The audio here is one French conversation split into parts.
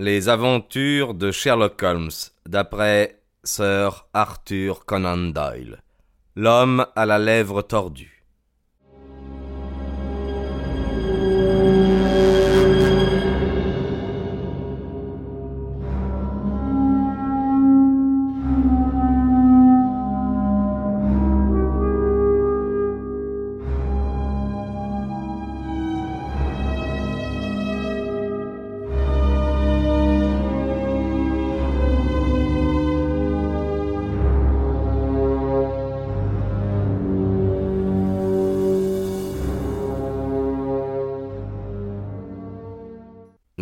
Les aventures de Sherlock Holmes, d'après Sir Arthur Conan Doyle. L'homme à la lèvre tordue.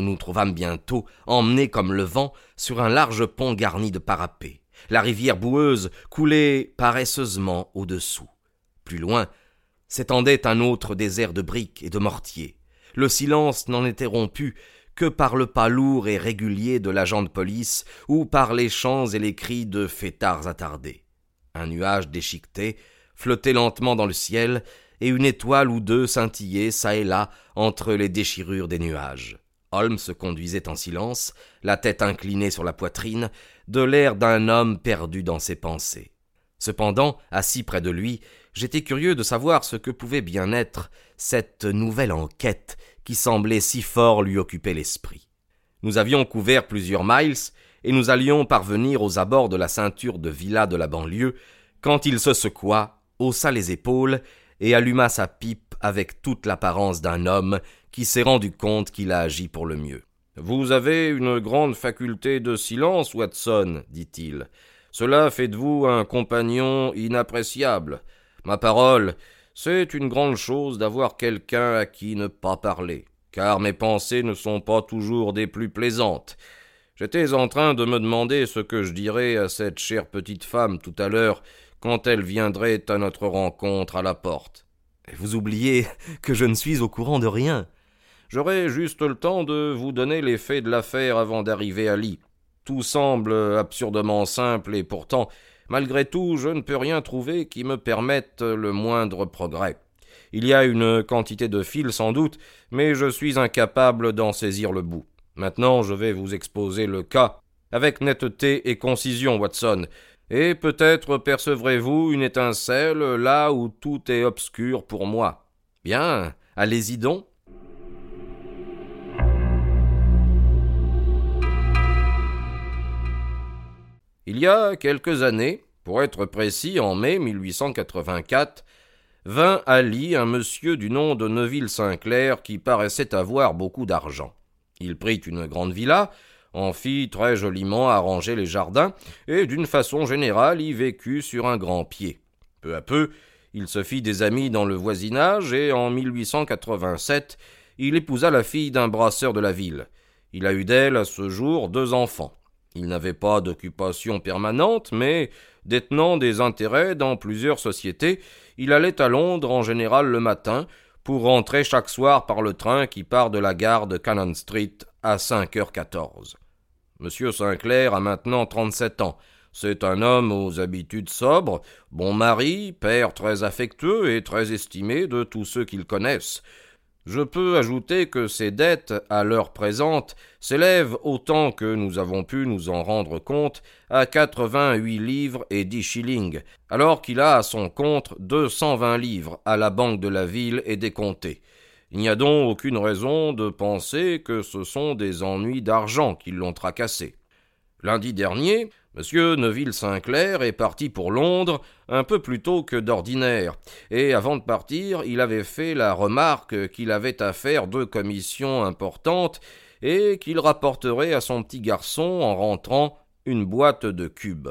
Nous trouvâmes bientôt, emmenés comme le vent, sur un large pont garni de parapets. La rivière boueuse coulait paresseusement au-dessous. Plus loin s'étendait un autre désert de briques et de mortiers. Le silence n'en était rompu que par le pas lourd et régulier de l'agent de police ou par les chants et les cris de fêtards attardés. Un nuage déchiqueté flottait lentement dans le ciel, et une étoile ou deux scintillait çà et là entre les déchirures des nuages. Holmes se conduisait en silence, la tête inclinée sur la poitrine, de l'air d'un homme perdu dans ses pensées. Cependant, assis près de lui, j'étais curieux de savoir ce que pouvait bien être cette nouvelle enquête qui semblait si fort lui occuper l'esprit. Nous avions couvert plusieurs miles, et nous allions parvenir aux abords de la ceinture de villas de la banlieue, quand il se secoua, haussa les épaules, et alluma sa pipe avec toute l'apparence d'un homme qui s'est rendu compte qu'il a agi pour le mieux. Vous avez une grande faculté de silence, Watson, dit-il. Cela fait de vous un compagnon inappréciable. Ma parole, c'est une grande chose d'avoir quelqu'un à qui ne pas parler, car mes pensées ne sont pas toujours des plus plaisantes. J'étais en train de me demander ce que je dirais à cette chère petite femme tout à l'heure quand elle viendrait à notre rencontre à la porte. Vous oubliez que je ne suis au courant de rien. J'aurai juste le temps de vous donner les faits de l'affaire avant d'arriver à Lee. Tout semble absurdement simple et pourtant, malgré tout, je ne peux rien trouver qui me permette le moindre progrès. Il y a une quantité de fils sans doute, mais je suis incapable d'en saisir le bout. Maintenant, je vais vous exposer le cas avec netteté et concision, Watson, et peut-être percevrez-vous une étincelle là où tout est obscur pour moi. Bien, allez-y donc. Il y a quelques années, pour être précis en mai 1884, vint à un monsieur du nom de Neville Sinclair qui paraissait avoir beaucoup d'argent. Il prit une grande villa, en fit très joliment arranger les jardins, et d'une façon générale y vécut sur un grand pied. Peu à peu, il se fit des amis dans le voisinage, et en 1887, il épousa la fille d'un brasseur de la ville. Il a eu d'elle à ce jour deux enfants. Il n'avait pas d'occupation permanente, mais, détenant des intérêts dans plusieurs sociétés, il allait à Londres en général le matin, pour rentrer chaque soir par le train qui part de la gare de Cannon Street à cinq heures quatorze. Monsieur Sinclair a maintenant trente-sept ans. C'est un homme aux habitudes sobres, bon mari, père très affectueux et très estimé de tous ceux qu'il connaissent. Je peux ajouter que ses dettes, à l'heure présente, s'élèvent autant que nous avons pu nous en rendre compte à quatre-vingt-huit livres et dix shillings, alors qu'il a à son compte deux cent vingt livres à la banque de la ville et des comtés. Il n'y a donc aucune raison de penser que ce sont des ennuis d'argent qui l'ont tracassé. Lundi dernier, M. Neville Sinclair est parti pour Londres un peu plus tôt que d'ordinaire, et avant de partir, il avait fait la remarque qu'il avait à faire deux commissions importantes et qu'il rapporterait à son petit garçon en rentrant une boîte de cubes.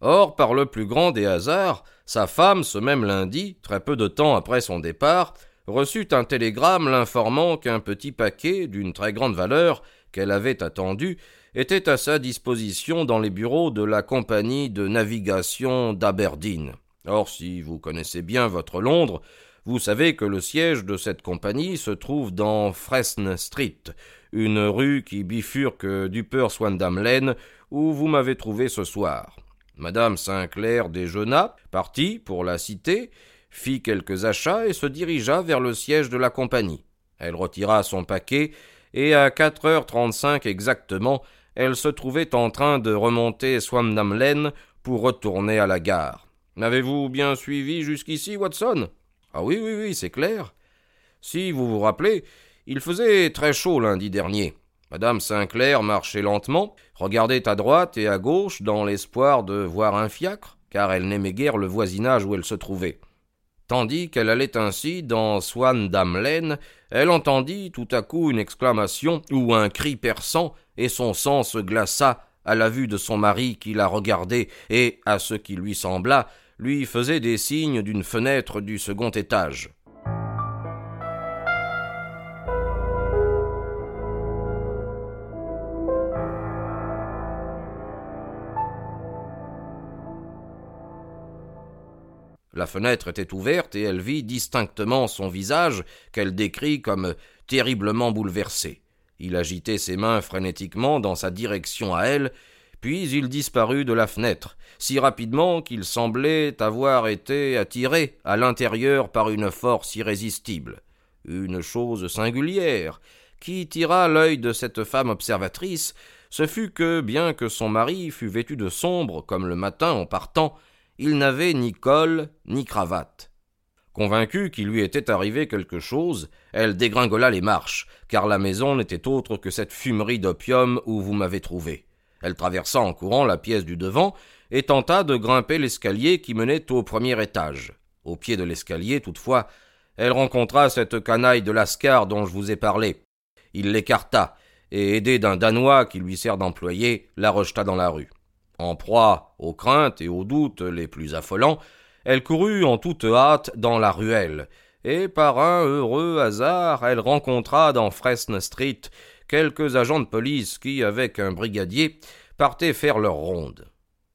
Or, par le plus grand des hasards, sa femme, ce même lundi, très peu de temps après son départ, reçut un télégramme l'informant qu'un petit paquet d'une très grande valeur qu'elle avait attendu était à sa disposition dans les bureaux de la compagnie de navigation d'Aberdeen. Or, si vous connaissez bien votre Londres, vous savez que le siège de cette compagnie se trouve dans Fresne Street, une rue qui bifurque d'Upper Swandam Lane, où vous m'avez trouvé ce soir. Madame Sinclair déjeuna, partit pour la cité, fit quelques achats et se dirigea vers le siège de la compagnie. Elle retira son paquet et à quatre heures trente-cinq exactement, elle se trouvait en train de remonter Swamdam Lane pour retourner à la gare. M'avez-vous bien suivi jusqu'ici, Watson? Ah oui, oui, oui, c'est clair. Si vous vous rappelez, il faisait très chaud lundi dernier. Madame Sinclair marchait lentement, regardait à droite et à gauche dans l'espoir de voir un fiacre, car elle n'aimait guère le voisinage où elle se trouvait. Tandis qu'elle allait ainsi dans Swan Lane, elle entendit tout à coup une exclamation ou un cri perçant, et son sang se glaça à la vue de son mari qui la regardait et, à ce qui lui sembla, lui faisait des signes d'une fenêtre du second étage. La fenêtre était ouverte et elle vit distinctement son visage, qu'elle décrit comme terriblement bouleversé. Il agitait ses mains frénétiquement dans sa direction à elle, puis il disparut de la fenêtre, si rapidement qu'il semblait avoir été attiré à l'intérieur par une force irrésistible. Une chose singulière, qui tira l'œil de cette femme observatrice, ce fut que, bien que son mari fût vêtu de sombre comme le matin en partant, il n'avait ni col ni cravate. Convaincue qu'il lui était arrivé quelque chose, elle dégringola les marches, car la maison n'était autre que cette fumerie d'opium où vous m'avez trouvé. Elle traversa en courant la pièce du devant et tenta de grimper l'escalier qui menait au premier étage. Au pied de l'escalier, toutefois, elle rencontra cette canaille de Lascar dont je vous ai parlé. Il l'écarta, et aidé d'un Danois qui lui sert d'employé, la rejeta dans la rue. En proie aux craintes et aux doutes les plus affolants, elle courut en toute hâte dans la ruelle, et par un heureux hasard elle rencontra dans Fresne Street quelques agents de police qui, avec un brigadier, partaient faire leur ronde.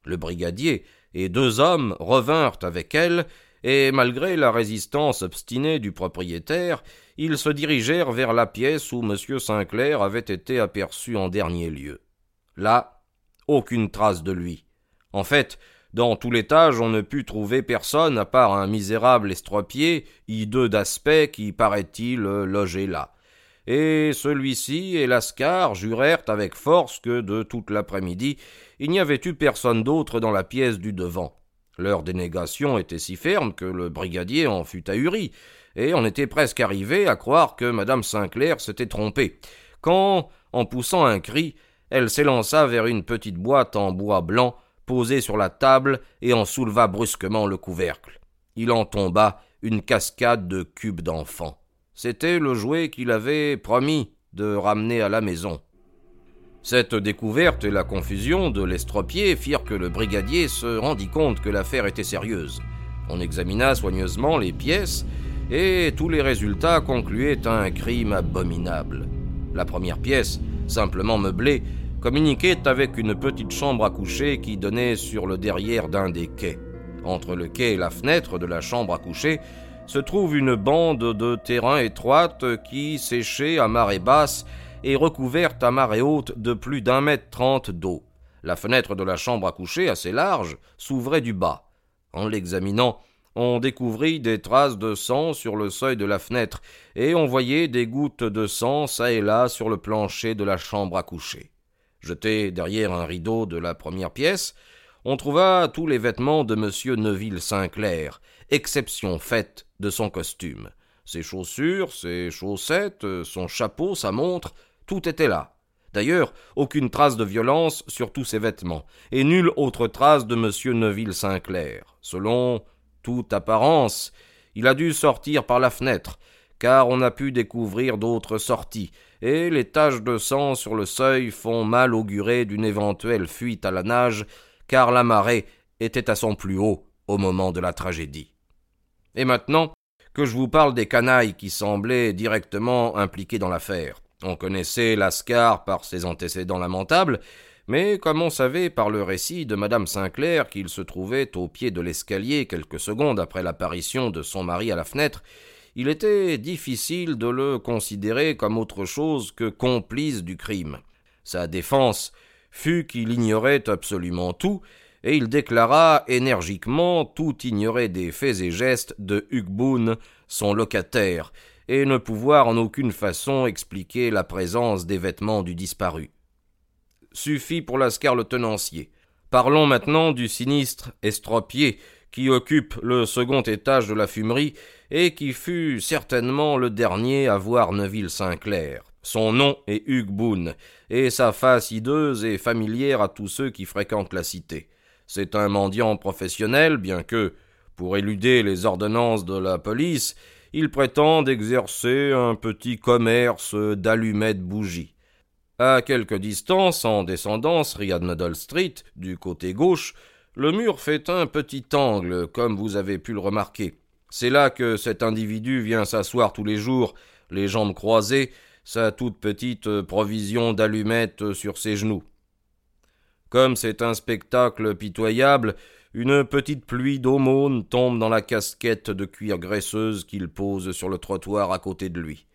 Le brigadier et deux hommes revinrent avec elle, et malgré la résistance obstinée du propriétaire, ils se dirigèrent vers la pièce où M. Sinclair avait été aperçu en dernier lieu. Là, aucune trace de lui. En fait, dans tout l'étage, on ne put trouver personne à part un misérable estropié, hideux d'aspect, qui, paraît-il, logeait là. Et celui-ci et Lascar jurèrent avec force que, de toute l'après-midi, il n'y avait eu personne d'autre dans la pièce du devant. Leur dénégation était si ferme que le brigadier en fut ahuri, et on était presque arrivé à croire que madame Sinclair s'était trompée, quand, en poussant un cri, elle s'élança vers une petite boîte en bois blanc posée sur la table et en souleva brusquement le couvercle. Il en tomba une cascade de cubes d'enfants. C'était le jouet qu'il avait promis de ramener à la maison. Cette découverte et la confusion de l'estropié firent que le brigadier se rendit compte que l'affaire était sérieuse. On examina soigneusement les pièces, et tous les résultats concluaient à un crime abominable. La première pièce, simplement meublée, communiquait avec une petite chambre à coucher qui donnait sur le derrière d'un des quais. Entre le quai et la fenêtre de la chambre à coucher se trouve une bande de terrain étroite qui, séchée à marée basse, est recouverte à marée haute de plus d'un mètre trente d'eau. La fenêtre de la chambre à coucher, assez large, s'ouvrait du bas. En l'examinant, on découvrit des traces de sang sur le seuil de la fenêtre, et on voyait des gouttes de sang çà et là sur le plancher de la chambre à coucher. Jeté derrière un rideau de la première pièce, on trouva tous les vêtements de M. Neville Sinclair, exception faite de son costume. Ses chaussures, ses chaussettes, son chapeau, sa montre, tout était là. D'ailleurs, aucune trace de violence sur tous ses vêtements, et nulle autre trace de M. Neville Sinclair. Selon toute apparence, il a dû sortir par la fenêtre, car on a pu découvrir d'autres sorties, et les taches de sang sur le seuil font mal augurer d'une éventuelle fuite à la nage, car la marée était à son plus haut au moment de la tragédie. Et maintenant, que je vous parle des canailles qui semblaient directement impliqués dans l'affaire. On connaissait Lascar par ses antécédents lamentables, mais comme on savait par le récit de madame Sinclair qu'il se trouvait au pied de l'escalier quelques secondes après l'apparition de son mari à la fenêtre, il était difficile de le considérer comme autre chose que complice du crime. Sa défense fut qu'il ignorait absolument tout, et il déclara énergiquement tout ignorer des faits et gestes de Hugues Boone, son locataire, et ne pouvoir en aucune façon expliquer la présence des vêtements du disparu. Suffit pour Lascar le tenancier. Parlons maintenant du sinistre estropié qui occupe le second étage de la fumerie et qui fut certainement le dernier à voir Neville Sinclair. Son nom est Hugues Boone, et sa face hideuse est familière à tous ceux qui fréquentent la cité. C'est un mendiant professionnel, bien que, pour éluder les ordonnances de la police, il prétend exercer un petit commerce d'allumettes bougies. À quelque distance, en descendant Riadmeadow Street, du côté gauche, le mur fait un petit angle, comme vous avez pu le remarquer. C'est là que cet individu vient s'asseoir tous les jours, les jambes croisées, sa toute petite euh, provision d'allumettes sur ses genoux. Comme c'est un spectacle pitoyable, une petite pluie d'aumône tombe dans la casquette de cuir graisseuse qu'il pose sur le trottoir à côté de lui.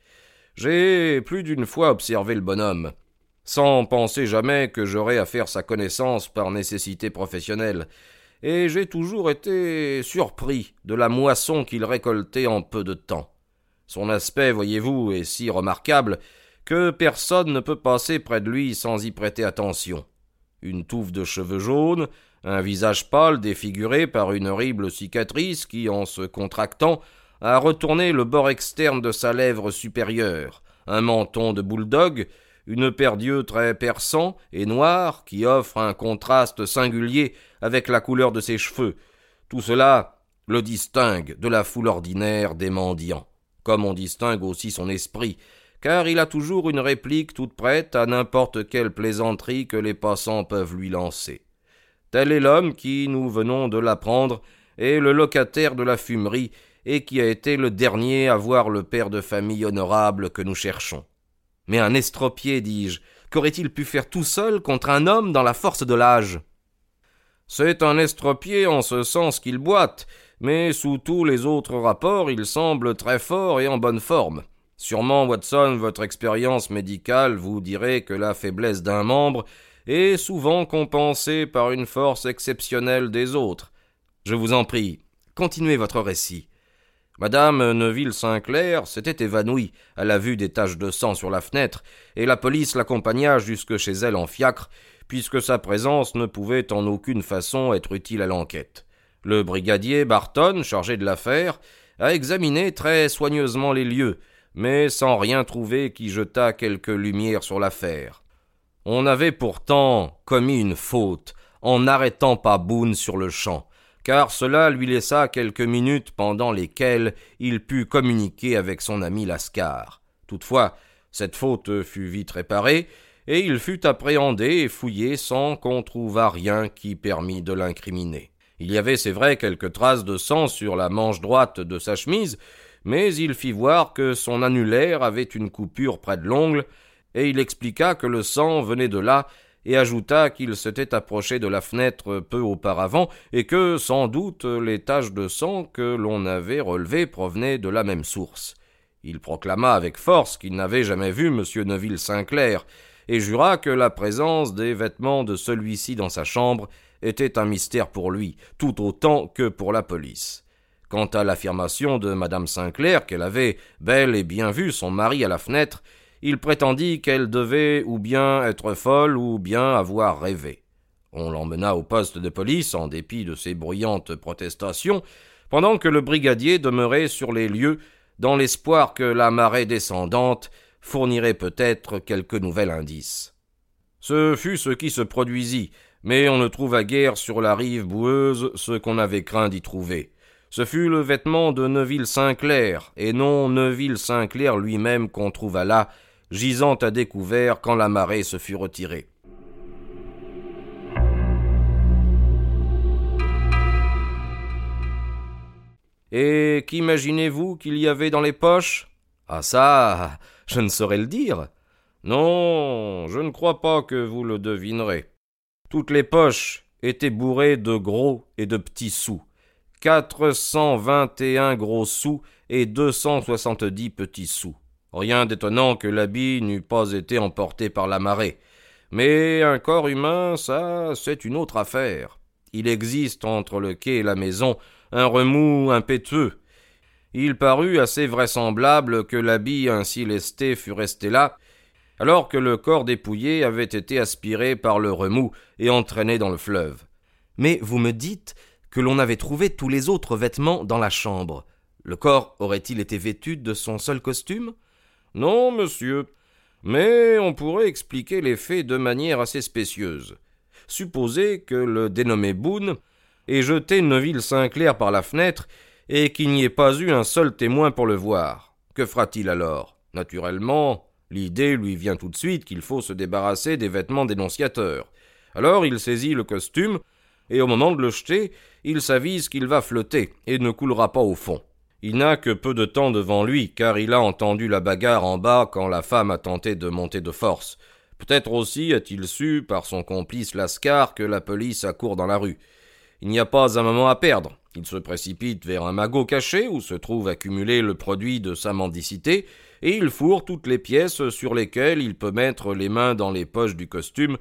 J'ai plus d'une fois observé le bonhomme, sans penser jamais que j'aurais à faire sa connaissance par nécessité professionnelle, et j'ai toujours été surpris de la moisson qu'il récoltait en peu de temps. Son aspect, voyez-vous, est si remarquable que personne ne peut passer près de lui sans y prêter attention. Une touffe de cheveux jaunes, un visage pâle défiguré par une horrible cicatrice qui, en se contractant, a retourné le bord externe de sa lèvre supérieure, un menton de bouledogue, une paire d'yeux très perçants et noirs qui offre un contraste singulier avec la couleur de ses cheveux. Tout cela le distingue de la foule ordinaire des mendiants comme on distingue aussi son esprit, car il a toujours une réplique toute prête à n'importe quelle plaisanterie que les passants peuvent lui lancer. Tel est l'homme qui, nous venons de l'apprendre, est le locataire de la fumerie et qui a été le dernier à voir le père de famille honorable que nous cherchons. Mais un estropié, dis-je, qu'aurait-il pu faire tout seul contre un homme dans la force de l'âge? C'est un estropié en ce sens qu'il boite, mais sous tous les autres rapports il semble très fort et en bonne forme. Sûrement, Watson, votre expérience médicale vous dirait que la faiblesse d'un membre est souvent compensée par une force exceptionnelle des autres. Je vous en prie, continuez votre récit. Madame Neville Sinclair s'était évanouie à la vue des taches de sang sur la fenêtre, et la police l'accompagna jusque chez elle en fiacre, puisque sa présence ne pouvait en aucune façon être utile à l'enquête. Le brigadier Barton, chargé de l'affaire, a examiné très soigneusement les lieux, mais sans rien trouver qui jetât quelque lumière sur l'affaire. On avait pourtant commis une faute en n'arrêtant pas Boone sur le champ, car cela lui laissa quelques minutes pendant lesquelles il put communiquer avec son ami Lascar. Toutefois, cette faute fut vite réparée, et il fut appréhendé et fouillé sans qu'on trouvât rien qui permît de l'incriminer. Il y avait, c'est vrai, quelques traces de sang sur la manche droite de sa chemise, mais il fit voir que son annulaire avait une coupure près de l'ongle, et il expliqua que le sang venait de là, et ajouta qu'il s'était approché de la fenêtre peu auparavant, et que, sans doute, les taches de sang que l'on avait relevées provenaient de la même source. Il proclama avec force qu'il n'avait jamais vu M. Neville Sinclair, et jura que la présence des vêtements de celui-ci dans sa chambre était un mystère pour lui, tout autant que pour la police. Quant à l'affirmation de madame Sinclair qu'elle avait bel et bien vu son mari à la fenêtre, il prétendit qu'elle devait ou bien être folle ou bien avoir rêvé. On l'emmena au poste de police en dépit de ses bruyantes protestations, pendant que le brigadier demeurait sur les lieux dans l'espoir que la marée descendante fournirait peut-être quelque nouvel indice. Ce fut ce qui se produisit, mais on ne trouva guère sur la rive boueuse ce qu'on avait craint d'y trouver. Ce fut le vêtement de Neville Sinclair, et non Neville Sinclair lui-même qu'on trouva là, gisant à découvert quand la marée se fut retirée. Et qu'imaginez-vous qu'il y avait dans les poches? Ah ça, je ne saurais le dire. Non, je ne crois pas que vous le devinerez. Toutes les poches étaient bourrées de gros et de petits sous. Quatre cent vingt et un gros sous et deux cent soixante-dix petits sous. Rien d'étonnant que l'habit n'eût pas été emporté par la marée. Mais un corps humain, ça, c'est une autre affaire. Il existe entre le quai et la maison un remous impétueux. Il parut assez vraisemblable que l'habit ainsi lesté fût resté là, alors que le corps dépouillé avait été aspiré par le remous et entraîné dans le fleuve. Mais vous me dites que l'on avait trouvé tous les autres vêtements dans la chambre. Le corps aurait-il été vêtu de son seul costume? Non, monsieur. Mais on pourrait expliquer les faits de manière assez spécieuse. Supposez que le dénommé Boone ait jeté Neville Sinclair par la fenêtre et qu'il n'y ait pas eu un seul témoin pour le voir. Que fera-t-il alors? Naturellement, l'idée lui vient tout de suite qu'il faut se débarrasser des vêtements dénonciateurs. Alors il saisit le costume, et au moment de le jeter, il s'avise qu'il va flotter et ne coulera pas au fond. Il n'a que peu de temps devant lui, car il a entendu la bagarre en bas quand la femme a tenté de monter de force. Peut-être aussi a-t-il su, par son complice Lascar, que la police accourt dans la rue. Il n'y a pas un moment à perdre. Il se précipite vers un magot caché où se trouve accumulé le produit de sa mendicité, et il fourre toutes les pièces sur lesquelles il peut mettre les mains dans les poches du costume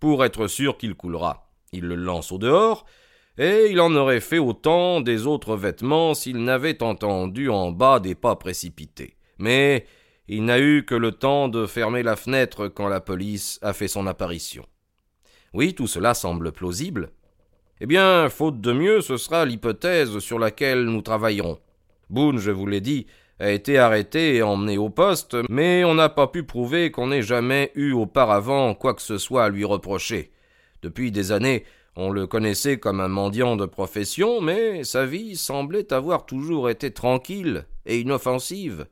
pour être sûr qu'il coulera. Il le lance au dehors, et il en aurait fait autant des autres vêtements s'il n'avait entendu en bas des pas précipités. Mais il n'a eu que le temps de fermer la fenêtre quand la police a fait son apparition. Oui, tout cela semble plausible. Eh bien, faute de mieux, ce sera l'hypothèse sur laquelle nous travaillerons. Boone, je vous l'ai dit, a été arrêté et emmené au poste, mais on n'a pas pu prouver qu'on ait jamais eu auparavant quoi que ce soit à lui reprocher. Depuis des années, on le connaissait comme un mendiant de profession, mais sa vie semblait avoir toujours été tranquille et inoffensive.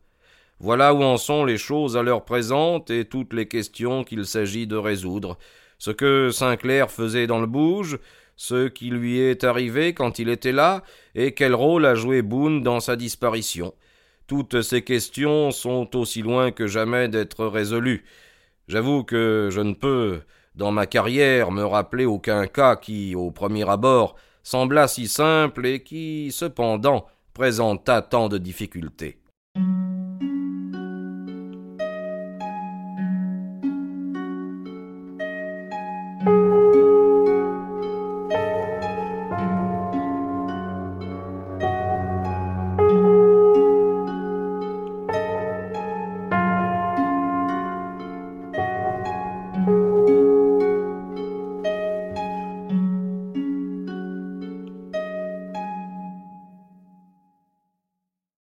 Voilà où en sont les choses à l'heure présente et toutes les questions qu'il s'agit de résoudre. Ce que Sinclair faisait dans le bouge, ce qui lui est arrivé quand il était là, et quel rôle a joué Boone dans sa disparition. Toutes ces questions sont aussi loin que jamais d'être résolues. J'avoue que je ne peux, dans ma carrière, me rappeler aucun cas qui, au premier abord, sembla si simple et qui, cependant, présenta tant de difficultés.